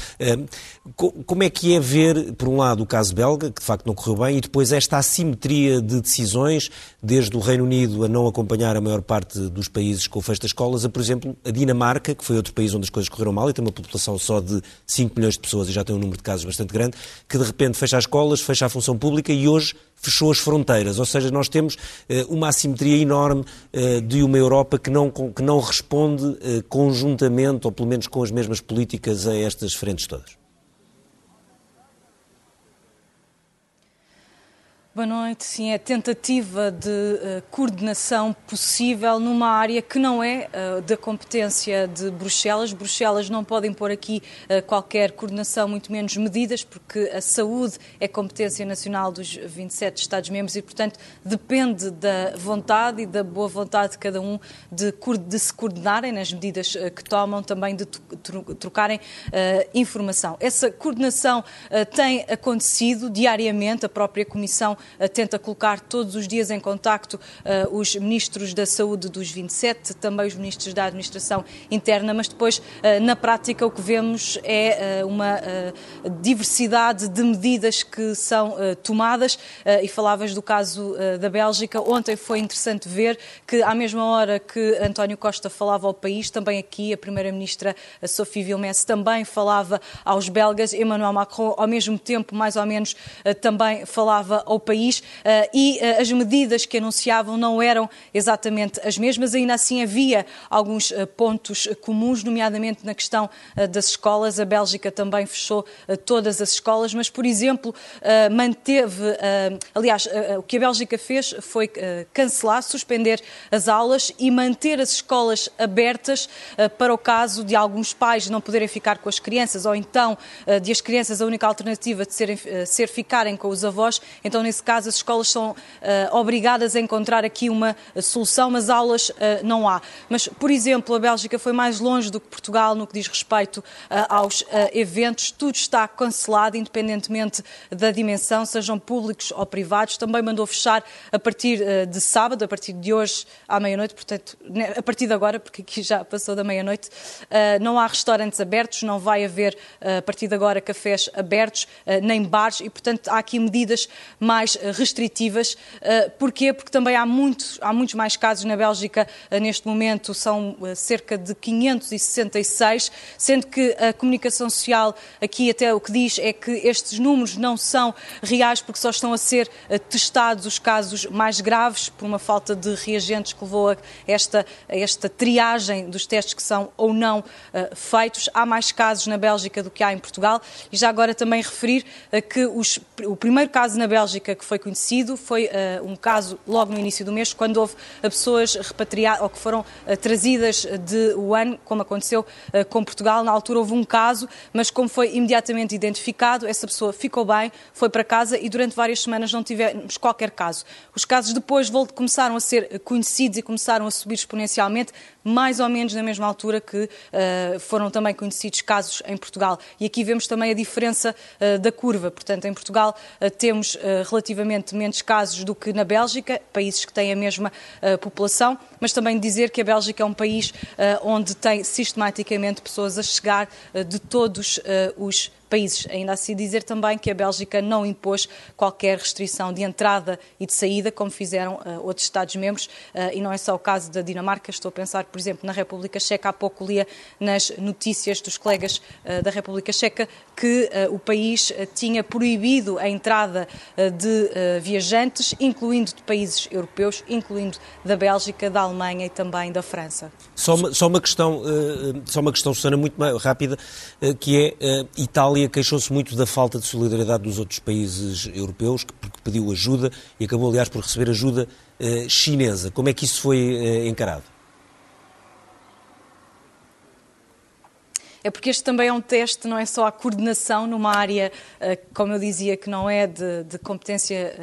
Como é que é ver, por um lado, o caso belga, que de facto não correu bem, e depois esta assimetria de decisões, desde o Reino Unido a não acompanhar a maior parte dos países com o fecho das escolas, a, por exemplo, a Dinamarca, que foi outro país onde as coisas correram mal e tem uma população só de 5 milhões de pessoas e já tem um número de casos bastante grande, que de repente fecha as escolas, fecha a função pública e hoje fechou as fronteiras. Ou seja, nós temos uh, uma assimetria enorme uh, de uma Europa que não, que não responde uh, conjuntamente, ou pelo menos com as mesmas políticas, a estas frentes todas. Boa noite. Sim, é tentativa de uh, coordenação possível numa área que não é uh, da competência de Bruxelas. Bruxelas não pode impor aqui uh, qualquer coordenação, muito menos medidas, porque a saúde é competência nacional dos 27 Estados-membros e, portanto, depende da vontade e da boa vontade de cada um de, de se coordenarem nas medidas que tomam, também de trocarem informação. Essa coordenação tem acontecido diariamente, a própria Comissão tenta colocar todos os dias em contacto eh, os ministros da Saúde dos 27, também os ministros da Administração Interna, mas depois, eh, na prática, o que vemos é eh, uma diversidade de medidas que são tomadas e falavas do caso da Bélgica. Ontem foi interessante ver que, à mesma hora que António Costa falava ao país, também aqui a Primeira-Ministra Sophie Vilmesse também falava aos belgas, Emmanuel Macron, ao mesmo tempo, mais ou menos, também falava ao país país eh, e eh, as medidas que anunciavam não eram exatamente as mesmas, ainda assim havia alguns eh, pontos comuns, nomeadamente na questão das escolas. A Bélgica também fechou todas as escolas, mas, por exemplo, manteve. Aliás, o que a Bélgica fez foi cancelar, suspender as aulas e manter as escolas abertas para o caso de alguns pais não poderem ficar com as crianças ou então de as crianças a única alternativa de serem, ser ficarem com os avós. Então, nesse caso as escolas são uh, obrigadas a encontrar aqui uma solução, mas aulas uh, não há. Mas, por exemplo, a Bélgica foi mais longe do que Portugal no que diz respeito aos eventos. Tudo está cancelado, independentemente da dimensão, sejam públicos ou privados. Também mandou fechar a partir de sábado, a partir de hoje à meia-noite, portanto, né, a partir de agora, porque aqui já passou da meia-noite, não há restaurantes abertos, não vai haver a partir de agora cafés abertos, nem bares e, portanto, há aqui medidas mais eh, restritivas. Eh, porquê? Porque também há muitos, há muitos mais casos na Bélgica eh, neste momento, são cerca de 566, sendo que a comunicação social aqui até o que diz é que estes números não são reais porque só estão a ser testados os casos mais graves por uma falta de reagentes que levou a esta, a esta triagem dos testes que são ou não feitos. Há mais casos na Bélgica do que há em Portugal e já agora também referir que os, o primeiro caso na Bélgica que foi conhecido foi uh, um caso logo no início do mês, quando houve pessoas repatriadas ou que foram uh, trazidas de Wuhan, como aconteceu com Portugal. Na altura houve um caso, mas como foi imediatamente identificado, essa pessoa ficou bem, foi para casa e durante várias semanas não tivemos qualquer caso. Os casos depois começaram a ser conhecidos e começaram a subir exponencialmente, mais ou menos na mesma altura que foram também conhecidos casos em Portugal. E aqui vemos também a diferença da curva. Portanto, em Portugal temos relativamente menos casos do que na Bélgica, países que têm a mesma população, mas também dizer que a Bélgica é um país onde tem sistematicamente pessoas a chegar de todos os países. Ainda assim dizer também que a Bélgica não impôs qualquer restrição de entrada e de saída, como fizeram uh, outros Estados-membros, uh, e não é só o caso da Dinamarca, estou a pensar, por exemplo, na República Checa. Há pouco lia nas notícias dos colegas uh, da República Checa que o país tinha proibido a entrada de viajantes, incluindo de países europeus, incluindo da Bélgica, da Alemanha e também da França. Só uma, só uma questão, só uma questão, Susana, muito rápida, que é Itália Itália queixou-se muito da falta de solidariedade dos outros países europeus, porque pediu ajuda e acabou, aliás, por receber ajuda eh, chinesa. Como é que isso foi eh, encarado? é porque este também é um teste, não é só a coordenação numa área, eh, como eu dizia, que não é de, de competência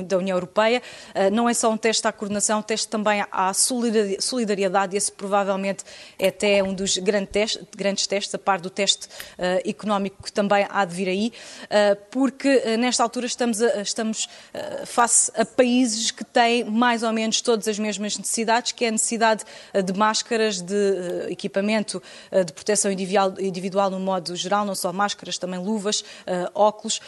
da União Europeia. Ah, não é só um teste à coordenação, um teste também à solidariedade. Esse provavelmente é até um dos grandes testes, a par do teste ah, económico que também há de vir aí, ah, porque nesta altura estamos, a, estamos face a países que têm mais ou menos todas as mesmas necessidades, que é a necessidade de máscaras, de equipamento de proteção individual, no modo geral, não só máscaras, também luvas, óculos,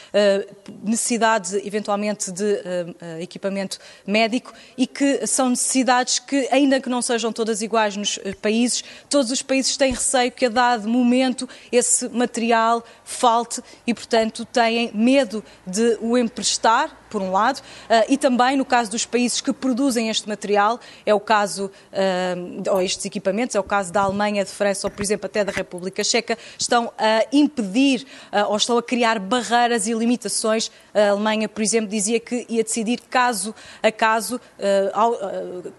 necessidade eventualmente de equipamento médico e que são necessidades que, ainda que não sejam todas iguais nos uh, países, todos os países têm receio que a dado momento esse material falte e, portanto, têm medo de o emprestar por um lado, uh, e também no caso dos países que produzem este material, é o caso, uh, ou estes equipamentos, é o caso da Alemanha, de França ou, por exemplo, até da República Checa, estão a impedir uh, ou estão a criar barreiras e limitações. A Alemanha, por exemplo, dizia que ia decidir caso a caso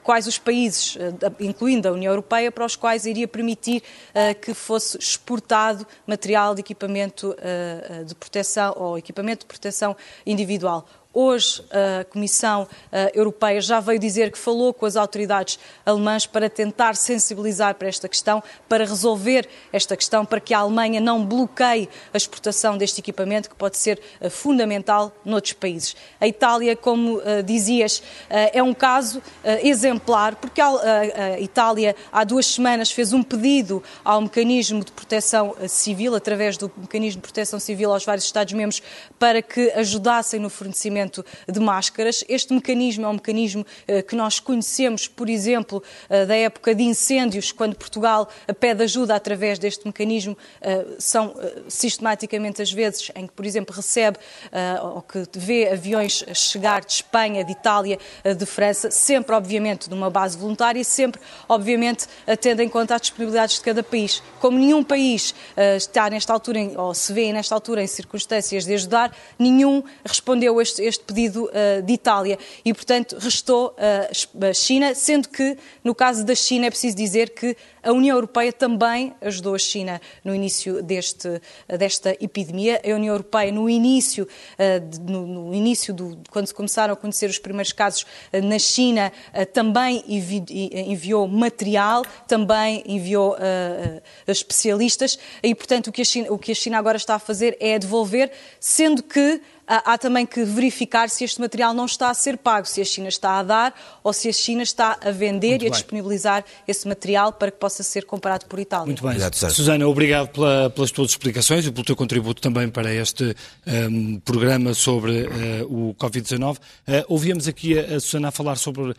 quais os países, incluindo a União Europeia, para os quais iria permitir que fosse exportado material de equipamento de proteção ou equipamento de proteção individual. Hoje, a Comissão eh, Europeia já veio dizer que falou com as autoridades alemãs para tentar sensibilizar para esta questão, para resolver esta questão, para que a Alemanha não bloqueie a exportação deste equipamento, que pode ser eh, fundamental noutros países. A Itália, como uh, dizias, é um caso exemplar, porque a, Itália há duas semanas fez um pedido ao mecanismo de proteção civil, através do mecanismo de proteção civil aos vários Estados-membros, para que ajudassem no fornecimento de máscaras. Este mecanismo é um mecanismo eh, que nós conhecemos, por exemplo, eh, da época de incêndios, quando Portugal pede ajuda através deste mecanismo, eh, são sistematicamente as vezes em que, por exemplo, recebe ou que vê aviões chegar de Espanha, de Itália, de França, sempre, obviamente, numa base voluntária, sempre, obviamente, tendo em conta as disponibilidades de cada país. Como nenhum país está nesta altura, ou se vê nesta altura em circunstâncias de ajudar, nenhum respondeu a este, este pedido uh, de Itália. E, portanto, restou uh, a China, sendo que, no caso da China, é preciso dizer que a União Europeia também ajudou a China no início deste, desta epidemia. A União Europeia, no início, no, no início do, quando se começaram a conhecer os primeiros casos na China, também enviou material, também enviou especialistas e, portanto, o que, China, o que a China agora está a fazer é devolver, sendo que há também que verificar se este material não está a ser pago, se a China está a dar ou se a China está a vender Muito e a bem. disponibilizar esse material para que possa ser comprado por Itália. Muito bem. Obrigado, Susana, obrigado pela, pelas tuas explicações e pelo teu contributo também para este um, programa sobre uh, o Covid-19. Uh, ouvíamos aqui a, a, Susana a falar sobre uh,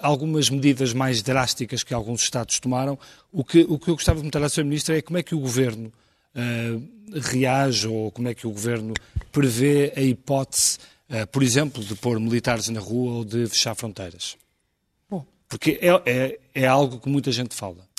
algumas medidas mais drásticas que alguns Estados tomaram. O que, o que eu gostava de perguntar à Sra. Ministra é como é que o Governo uh, reage ou como é que o Governo prevê a hipótese, uh, por exemplo, de pôr militares na rua ou de fechar fronteiras? Bom. Porque é, é, é algo que muita gente fala.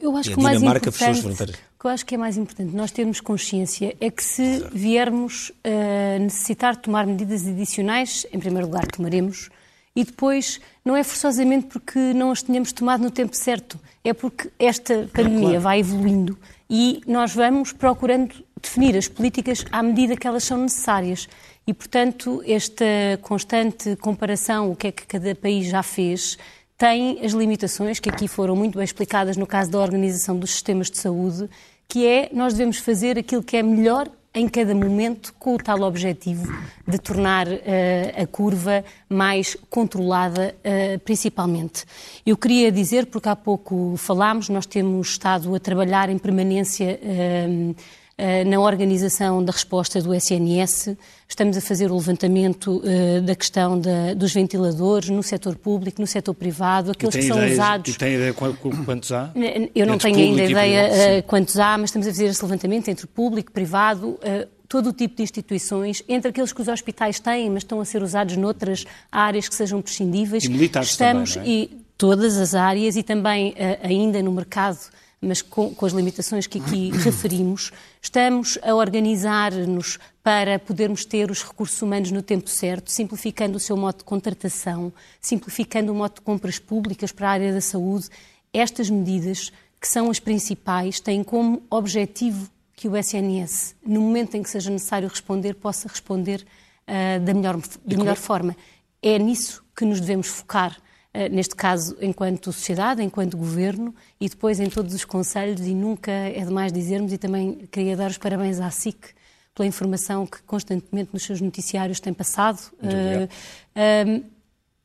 Eu acho e que o mais importante, que eu acho que é mais importante nós termos consciência é que se viermos a necessitar tomar medidas adicionais, em primeiro lugar tomaremos, e depois não é forçosamente porque não as tenhamos tomado no tempo certo, é porque esta pandemia claro. vai evoluindo e nós vamos procurando definir as políticas à medida que elas são necessárias. E, portanto, esta constante comparação, o que é que cada país já fez, tem as limitações que aqui foram muito bem explicadas no caso da organização dos sistemas de saúde, que é nós devemos fazer aquilo que é melhor em cada momento com o tal objetivo de tornar uh, a curva mais controlada, uh, principalmente. Eu queria dizer, porque há pouco falámos, nós temos estado a trabalhar em permanência. Uh, na organização da resposta do SNS. Estamos a fazer o levantamento uh, da questão da, dos ventiladores no setor público, no setor privado, aqueles que são ideias, usados. E tem ideia quantos há? Eu não tenho ainda ideia quantos há, mas estamos a fazer esse levantamento entre público, privado. Todo o tipo de instituições, entre aqueles que os hospitais têm, mas estão a ser usados noutras áreas que sejam prescindíveis. E militares Estamos, também, é? e todas as áreas e também ainda no mercado mas com, com as limitações que aqui referimos, estamos a organizar-nos para podermos ter os recursos humanos no tempo certo, simplificando o seu modo de contratação, simplificando o modo de compras públicas para a área da saúde. Estas medidas, que são as principais, têm como objetivo que o SNS, no momento em que seja necessário responder, possa responder uh, da melhor, da melhor forma. É nisso que nos devemos focar neste caso, enquanto sociedade, enquanto governo, e depois em todos os conselhos, e nunca é demais dizermos, e também queria dar os parabéns à SIC pela informação que constantemente nos seus noticiários tem passado. Uh, uh,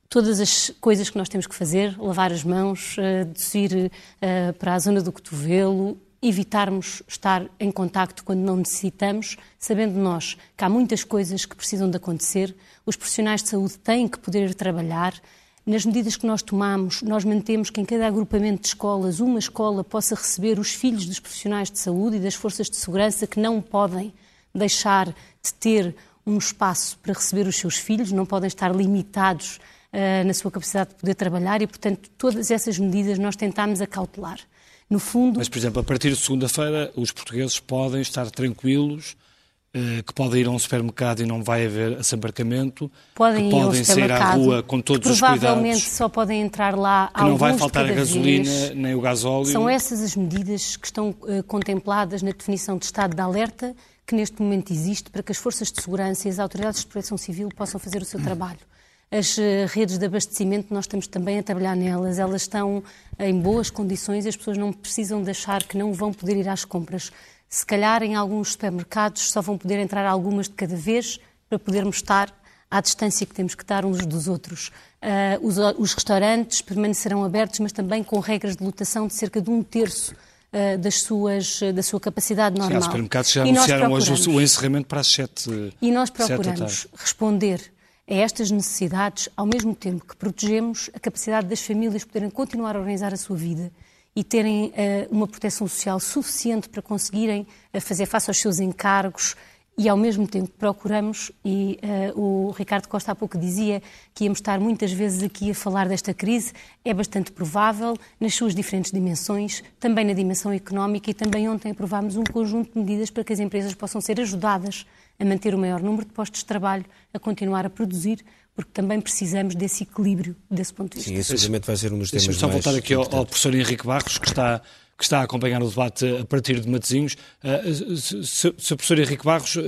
todas as coisas que nós temos que fazer, lavar as mãos, uh, descer uh, para a zona do cotovelo, evitarmos estar em contacto quando não necessitamos, sabendo nós que há muitas coisas que precisam de acontecer, os profissionais de saúde têm que poder trabalhar, nas medidas que nós tomamos, nós mantemos que em cada agrupamento de escolas, uma escola possa receber os filhos dos profissionais de saúde e das forças de segurança que não podem deixar de ter um espaço para receber os seus filhos, não podem estar limitados uh, na sua capacidade de poder trabalhar e, portanto, todas essas medidas nós tentámos acautelar. No fundo... Mas, por exemplo, a partir de segunda-feira, os portugueses podem estar tranquilos que podem ir a um supermercado e não vai haver assambarcamento, podem que podem sair à rua com todos os cuidados. Provavelmente só podem entrar lá Que não vai faltar a gasolina vez. nem o gasóleo. São essas as medidas que estão uh, contempladas na definição de estado de alerta que neste momento existe para que as forças de segurança e as autoridades de proteção civil possam fazer o seu trabalho. As uh, redes de abastecimento, nós estamos também a trabalhar nelas, elas estão em boas condições e as pessoas não precisam de achar que não vão poder ir às compras se calhar em alguns supermercados só vão poder entrar algumas de cada vez para podermos estar à distância que temos que estar uns dos outros. Uh, os, os, restaurantes permanecerão abertos, mas também com regras de lotação de cerca de um terço uh, das suas, da sua capacidade normal. Sim, os supermercados já e anunciaram hoje o encerramento para as sete E nós procuramos responder a estas necessidades ao mesmo tempo que protegemos a capacidade das famílias poderem continuar a organizar a sua vida e terem uh, uma proteção social suficiente para conseguirem uh, fazer face aos seus encargos e, ao mesmo tempo, procuramos, e uh, o Ricardo Costa há pouco dizia que íamos estar muitas vezes aqui a falar desta crise, é bastante provável, nas suas diferentes dimensões, também na dimensão económica, e também ontem aprovámos um conjunto de medidas para que as empresas possam ser ajudadas a manter o maior número de postos de trabalho, a continuar a produzir, porque também precisamos desse equilíbrio desse ponto de vista. Sim, esse seguramente vai ser um dos temas mais só voltar aqui ao, ao, professor Henrique Barros, que está, que está a acompanhar o debate a partir de Matosinhos. Uh, Sr. professor Henrique Barros, uh,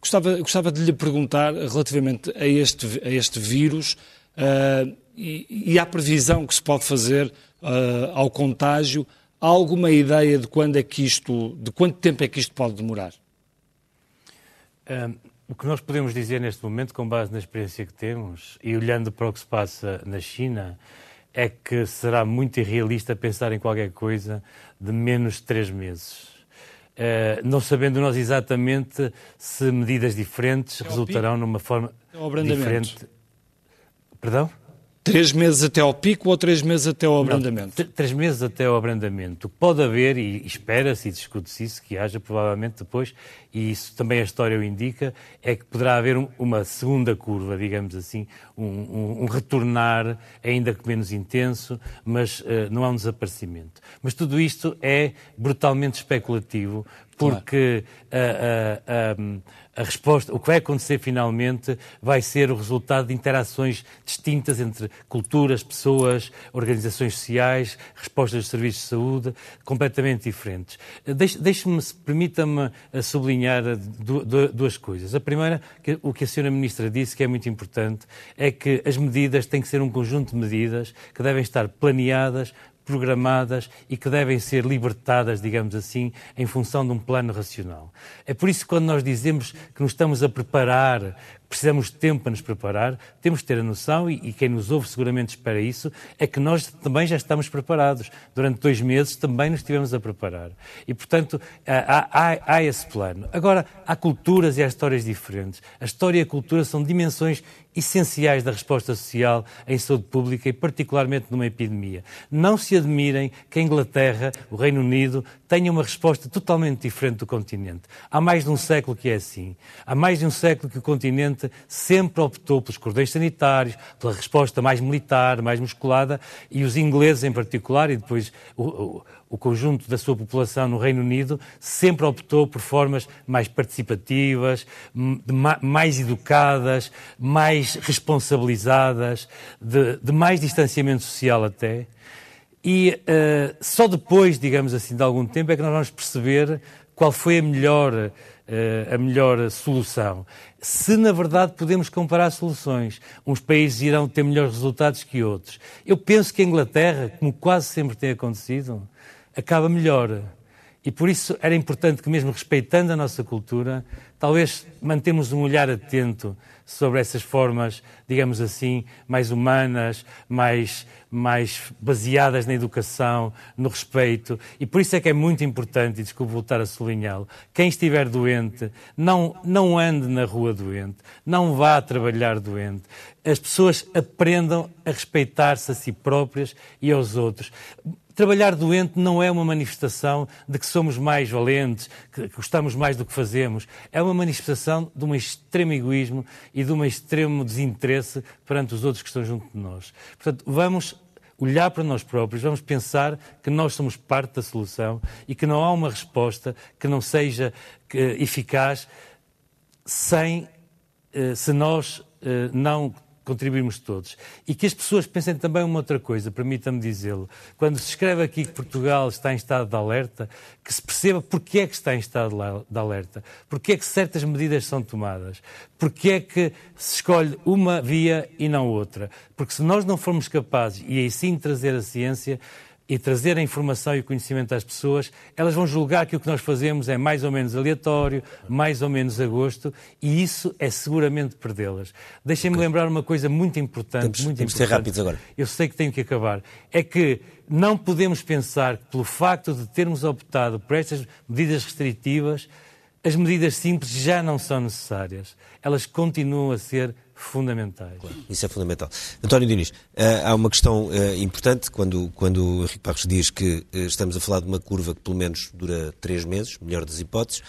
gostava, gostava de lhe perguntar relativamente a este, a este vírus uh, e, e à previsão que se pode fazer ao contágio. Há alguma ideia de quando é que isto, de quanto tempo é que isto pode demorar? Um o que nós podemos dizer neste momento, com base na experiência que temos e olhando para o que se passa na China, é que será muito irrealista pensar em qualquer coisa de menos de três meses. Uh, não sabendo nós exatamente se medidas diferentes resultarão numa forma diferente. Perdão? Três meses até ao pico ou três meses até ao abrandamento? Não, três meses até ao abrandamento. Pode haver, e espera-se e discute-se isso, que haja provavelmente depois, e isso também a história o indica, é que poderá haver um, uma segunda curva, digamos assim, um, um, um, retornar ainda que menos intenso, mas uh, não há um desaparecimento. Mas tudo isto é brutalmente especulativo, porque claro. a, a, a, resposta, o que vai acontecer finalmente vai ser o resultado de interações distintas entre culturas, pessoas, organizações sociais, respostas de serviços de saúde, completamente diferentes. Deixe-me, permita-me eh, sublinhar duas coisas. A primeira, o que a senhora Ministra disse, que é muito importante, é que as medidas têm que ser um conjunto de medidas que devem estar planeadas, programadas e que devem ser libertadas, digamos assim, em função de um plano racional. É por isso que quando nós dizemos que nos estamos a preparar, precisamos de tempo para nos preparar, temos de ter a noção, e, e, quem nos ouve seguramente espera isso, é que nós também já estamos preparados. Durante dois meses também nos estivemos a preparar. E, portanto, há, há, há esse plano. Agora, há culturas e há histórias diferentes. A história e a cultura são dimensões essenciais da resposta social em saúde pública e particularmente numa epidemia. Não se admirem que a Inglaterra, o Reino Unido, tenha uma resposta totalmente diferente do continente. Há mais de um século que é assim. Há mais de um século que o continente sempre optou pelos cordões sanitários, pela resposta mais militar, mais musculada, e os ingleses em particular, e depois o, o, o conjunto da sua população no Reino Unido sempre optou por formas mais participativas, mais educadas, mais responsabilizadas, de, de mais distanciamento social até. E uh, só depois, digamos assim, de algum tempo é que nós vamos perceber qual foi a melhor, a melhor solução. Se, na verdade, podemos comparar soluções, uns países irão ter melhores resultados que outros. Eu penso que a Inglaterra, como quase sempre tem acontecido, acaba melhor. E por isso era importante que, mesmo respeitando a nossa cultura, talvez mantemos um olhar atento sobre essas formas, digamos assim, mais humanas, mais, mais baseadas na educação, no respeito. E por isso é que é muito importante, e desculpe voltar a sublinhá-lo, quem estiver doente, não, não ande na rua doente, não vá trabalhar doente. As pessoas aprendam a respeitar-se a si próprias e aos outros. Trabalhar doente não é uma manifestação de que somos mais valentes, que gostamos mais do que fazemos. É uma manifestação de um extremo egoísmo e de um extremo desinteresse perante os outros que estão junto de nós. Portanto, vamos olhar para nós próprios, vamos pensar que nós somos parte da solução e que não há uma resposta que não seja eficaz sem, eh, se nós eh, não contribuirmos todos. E que as pessoas pensem também uma outra coisa, permita-me dizê-lo. Quando se escreve aqui que Portugal está em estado de alerta, que se perceba porque é que está em estado de alerta, porque é que certas medidas são tomadas, porque é que se escolhe uma via e não outra. Porque se nós não formos capazes, e aí sim trazer a ciência, e trazer a informação e o conhecimento às pessoas, elas vão julgar que o que nós fazemos é mais ou menos aleatório, mais ou menos a gosto, e isso é seguramente perdê-las. Deixem-me okay. lembrar uma coisa muito importante. Temos, muito temos importante. ser rápidos agora. Eu sei que tenho que acabar. É que não podemos pensar que, pelo facto de termos optado por estas medidas restritivas, as medidas simples já não são necessárias. Elas continuam a ser fundamentais. Claro, isso é fundamental. António Diniz, eh, há uma questão eh, importante quando, quando o Henrique Barros diz que eh, estamos a falar de uma curva que pelo menos dura três meses, melhor das hipóteses.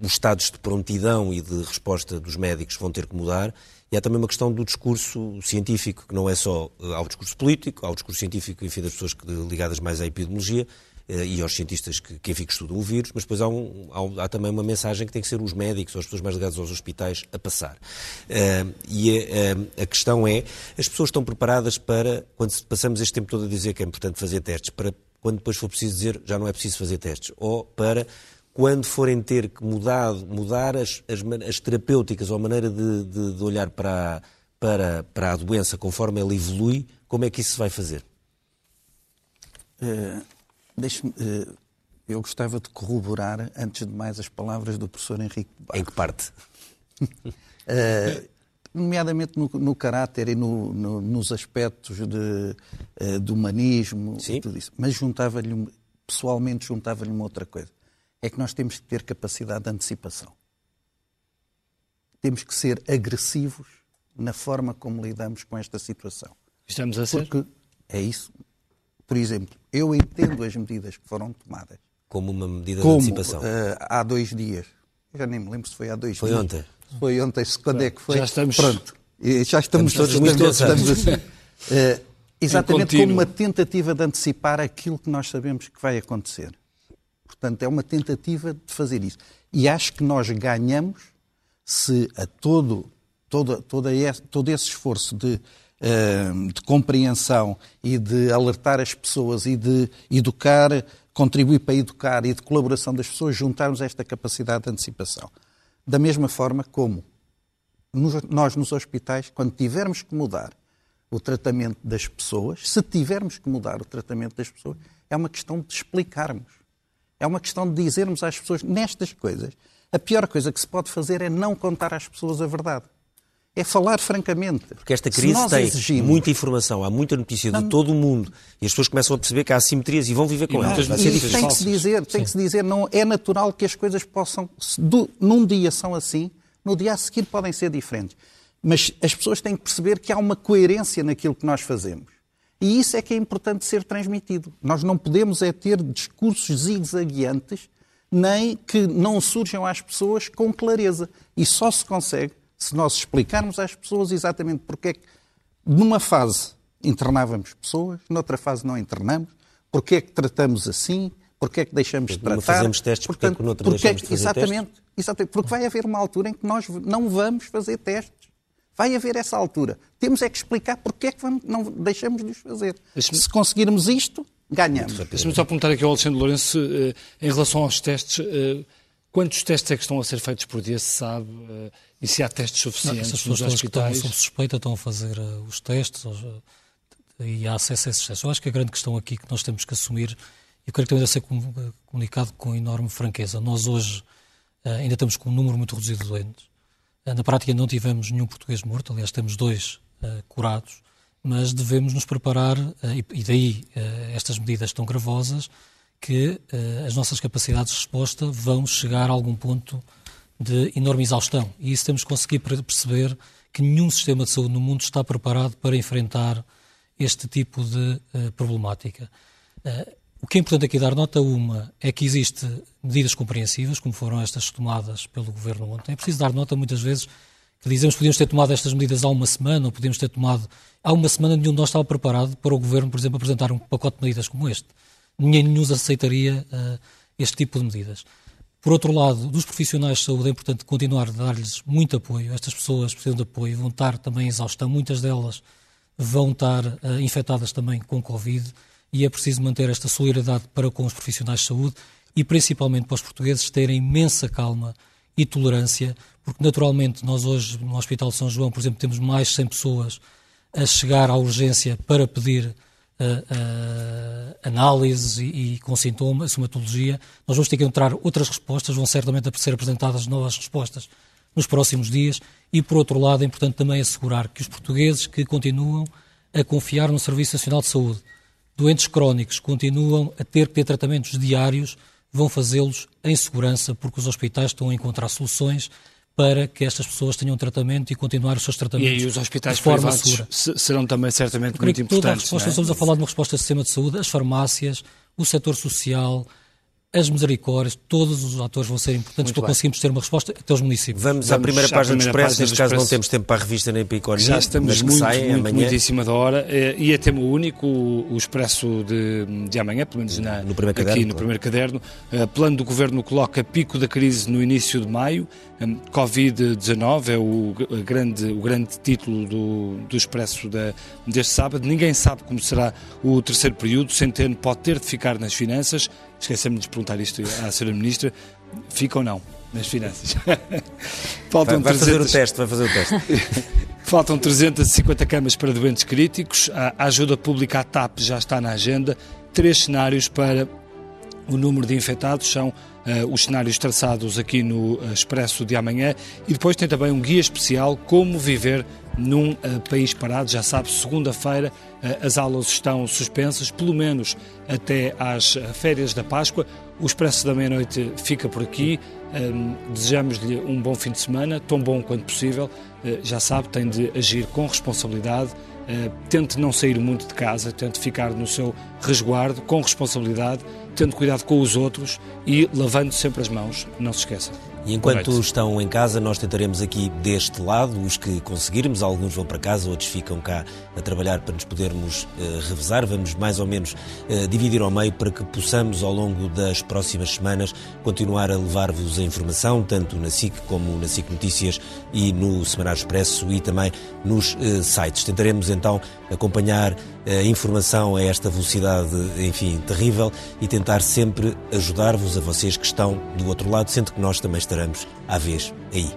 os estados de prontidão e de resposta dos médicos vão ter que mudar. E há também uma questão do discurso científico, que não é só ao discurso político, ao discurso científico, enfim, das pessoas ligadas mais à epidemiologia, e aos cientistas que, que, enfim, que estudam o vírus, mas depois há, um, há, há, também uma mensagem que tem que ser os médicos ou as pessoas mais ligadas aos hospitais a passar. Uh, e a, a, questão é, as pessoas estão preparadas para, quando passamos este tempo todo a dizer que é importante fazer testes, para quando depois for preciso dizer já não é preciso fazer testes, ou para quando forem ter que mudar, mudar as, as, as terapêuticas ou a maneira de, de, de olhar para, para, para a doença conforme ela evolui, como é que isso se vai fazer? Uh Deixe-me. Eh, eu gostava de corroborar, antes de mais, as palavras do professor Henrique Barros. Em que parte? uh, nomeadamente no, no, caráter e no, no, nos aspectos de, uh, de humanismo Sim. e tudo isso. Mas juntava-lhe, pessoalmente, juntava-lhe uma outra coisa. É que nós temos que ter capacidade de antecipação. Temos que ser agressivos na forma como lidamos com esta situação. Estamos a ser? Porque é isso. Por exemplo, eu entendo as medidas que foram tomadas. Como uma medida como, de antecipação? Uh, há dois dias. Eu já nem me lembro se foi há dois foi dias. Foi ontem. Foi ontem, quando é que foi? Já estamos. Pronto. Já estamos, estamos todos muito estamos assim. Uh, exatamente como uma tentativa de antecipar aquilo que nós sabemos que vai acontecer. Portanto, é uma tentativa de fazer isso. E acho que nós ganhamos se a todo, todo, todo, esse, todo esse esforço de de compreensão e de alertar as pessoas e de educar, contribuir para educar e de colaboração das pessoas, juntarmos esta capacidade de antecipação. Da mesma forma como nós nos hospitais, quando tivermos que mudar o tratamento das pessoas, se tivermos que mudar o tratamento das pessoas, é uma questão de explicarmos. É uma questão de dizermos às pessoas, nestas coisas, a pior coisa que se pode fazer é não contar às pessoas a verdade é falar francamente. Porque esta crise tem exigimos... muita informação, há muita notícia de todo o mundo e as pessoas começam a perceber que há assimetrias e vão viver com elas. Tem que se dizer, tem que se dizer, não é natural que as coisas possam, do, num dia são assim, no dia a seguir podem ser diferentes. Mas as pessoas têm que perceber que há uma coerência naquilo que nós fazemos. E isso é que é importante ser transmitido. Nós não podemos é ter discursos zigue-zagueantes nem que não surjam às pessoas com clareza. E só se consegue se nós explicarmos às pessoas exatamente porque é que numa fase internávamos pessoas, noutra fase não internamos, porque é que tratamos assim, porque é que deixamos de tratar. fazemos testes, porque Portanto, é que noutra porque deixamos de fazer exatamente, testes? Exatamente, porque vai haver uma altura em que nós não vamos fazer testes. Vai haver essa altura. Temos é que explicar porque é que vamos, não deixamos de os fazer. Se conseguirmos isto, ganhamos. Deixa-me só apontar aqui ao Alexandre Lourenço, eh, em relação aos testes, eh, quantos testes é que estão a ser feitos por dia, se sabe? Eh, e se há testes suficientes não, pessoas nos hospitais? Que estão sob suspeita estão a fazer uh, os testes uh, e há acesso a esses testes. Eu acho que a grande questão aqui que nós temos que assumir, e eu creio que também deve ser uh, comunicado com enorme franqueza, nós hoje uh, ainda estamos com um número muito reduzido de doentes. Na prática não tivemos nenhum português morto, aliás temos dois curados, mas devemos nos preparar, e, e, daí estas medidas tão gravosas, que as nossas capacidades de resposta vão chegar a algum ponto de enorme exaustão. E isso temos que conseguir perceber que nenhum sistema de saúde no mundo está preparado para enfrentar este tipo de uh, problemática. Uh, o que é importante aqui dar nota uma é que existe medidas compreensivas, como foram estas tomadas pelo Governo ontem. É preciso dar nota muitas vezes que dizemos que podíamos ter tomado estas medidas há uma semana ou podíamos ter tomado há uma semana nenhum de nós estava preparado para o Governo, por exemplo, apresentar um pacote de medidas como este. Ninguém nos aceitaria uh, este tipo de medidas. Por outro lado, dos profissionais de saúde é importante continuar a dar-lhes muito apoio. Estas pessoas precisam de apoio, vão estar também em exaustão, muitas delas vão estar uh, infectadas também com Covid e é preciso manter esta solidariedade para com os profissionais de saúde e principalmente para os portugueses terem imensa calma e tolerância, porque naturalmente nós hoje no Hospital de São João, por exemplo, temos mais de 100 pessoas a chegar à urgência para pedir uh, análises e, e, com sintomas, sintomatologia, nós vamos ter que encontrar outras respostas, vão certamente ser apresentadas novas respostas nos próximos dias. E, por outro lado, é importante também assegurar que os portugueses que continuam a confiar no Serviço Nacional de Saúde, doentes crónicos, continuam a ter que ter tratamentos diários, vão fazê-los em segurança, porque os hospitais estão a encontrar soluções para que estas pessoas tenham tratamento e continuar os seus tratamentos. E aí os hospitais de forma segura. serão também certamente muito importantes. Toda a resposta, é? estamos a falar de uma resposta do sistema de saúde, as farmácias, o setor social, as misericórdias, todos os atores vão ser importantes Muito para bem. conseguirmos ter uma resposta até os municípios. Vamos, Vamos à primeira página do Expresso, neste caso não temos tempo para a revista nem para a economia. Já estamos muito, saem, muito, amanhã. muito em cima da hora eh, e é tema único o, o Expresso de, de amanhã, pelo menos na, no primeiro aqui caderno, no primeiro caderno. Uh, plano do Governo coloca pico da crise no início de maio. Um, Covid-19 é o grande, o grande título do, do Expresso da, deste sábado. Ninguém sabe como será o terceiro período. Centeno pode ter de ficar nas finanças esquecemos de perguntar isto à Sra. Ministra, fica ou não nas finanças? Faltam vai, vai 300... fazer o teste, vai fazer o teste. Faltam 350 camas para doentes críticos, a ajuda pública à TAP já está na agenda, três cenários para o número de infectados são uh, os cenários traçados aqui no uh, Expresso de amanhã e depois tem também um guia especial como viver num uh, país parado. Já sabe, segunda-feira as aulas estão suspensas, pelo menos até às férias da Páscoa. O Expresso da Meia-Noite fica por aqui. Um, Desejamos-lhe um bom fim de semana, tão bom quanto possível. já sabe, tem de agir com responsabilidade. Uh, tente não sair muito de casa, tente ficar no seu resguardo, com responsabilidade, tendo cuidado com os outros e lavando sempre as mãos, não se esqueça. E enquanto estão em casa, nós tentaremos aqui deste lado, os que conseguirmos, alguns vão para casa, outros ficam cá a trabalhar para nos podermos uh, revezar. Vamos mais ou menos uh, dividir ao meio para que possamos, ao longo das próximas semanas, continuar a levar-vos a informação, tanto na SIC como na SIC Notícias e no Semanário Expresso e também nos uh, sites. Tentaremos então acompanhar informação a esta velocidade, enfim, terrível e tentar sempre ajudar-vos a vocês que estão do outro lado, sendo que nós também estaremos à vez aí.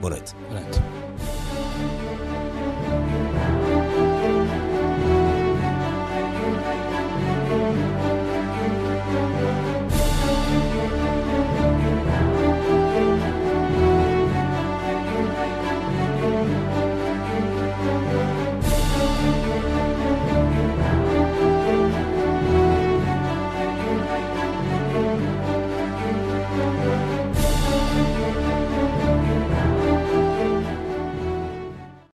Boa noite. Boa noite.